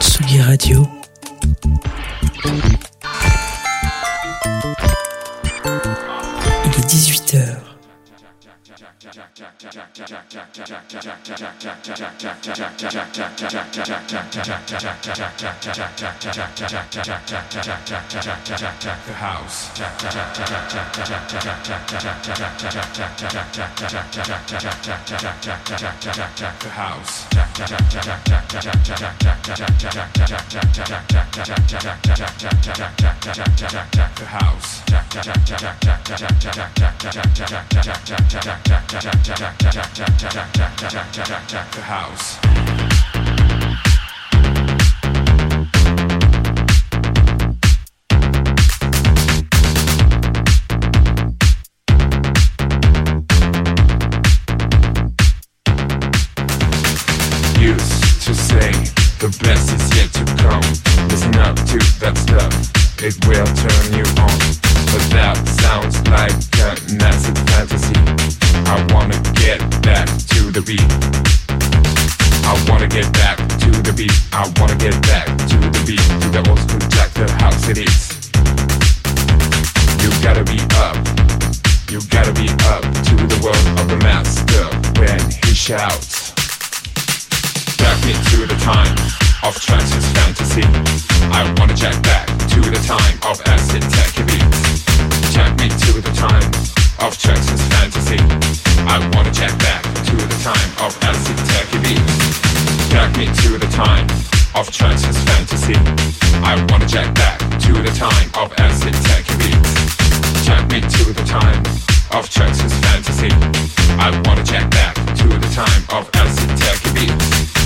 Tsugi Radio. Il est 18h. The house. The house. The house. The house. Used to say the best is yet to come. Listen up to that stuff, it will turn you on. But that sounds like a massive fantasy. I wanna get back to the beat. I wanna get back to the beat. I wanna get back to the beat. To the old school jack, the house it is. You gotta be up. You gotta be up to the world of the master when he shouts. Back me to the time of trance's fantasy. I wanna jack back to the time of acid tech beats. Jack me to the time of trance's fantasy. I wanna check back to the time of acid tech beats. Jack me to the time of fantasy. I wanna jack back to the time of me to the time of fantasy. I wanna jack back to the time of acid tech beats.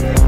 Yeah.